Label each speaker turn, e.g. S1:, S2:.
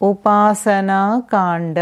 S1: उपासनाकाण्ड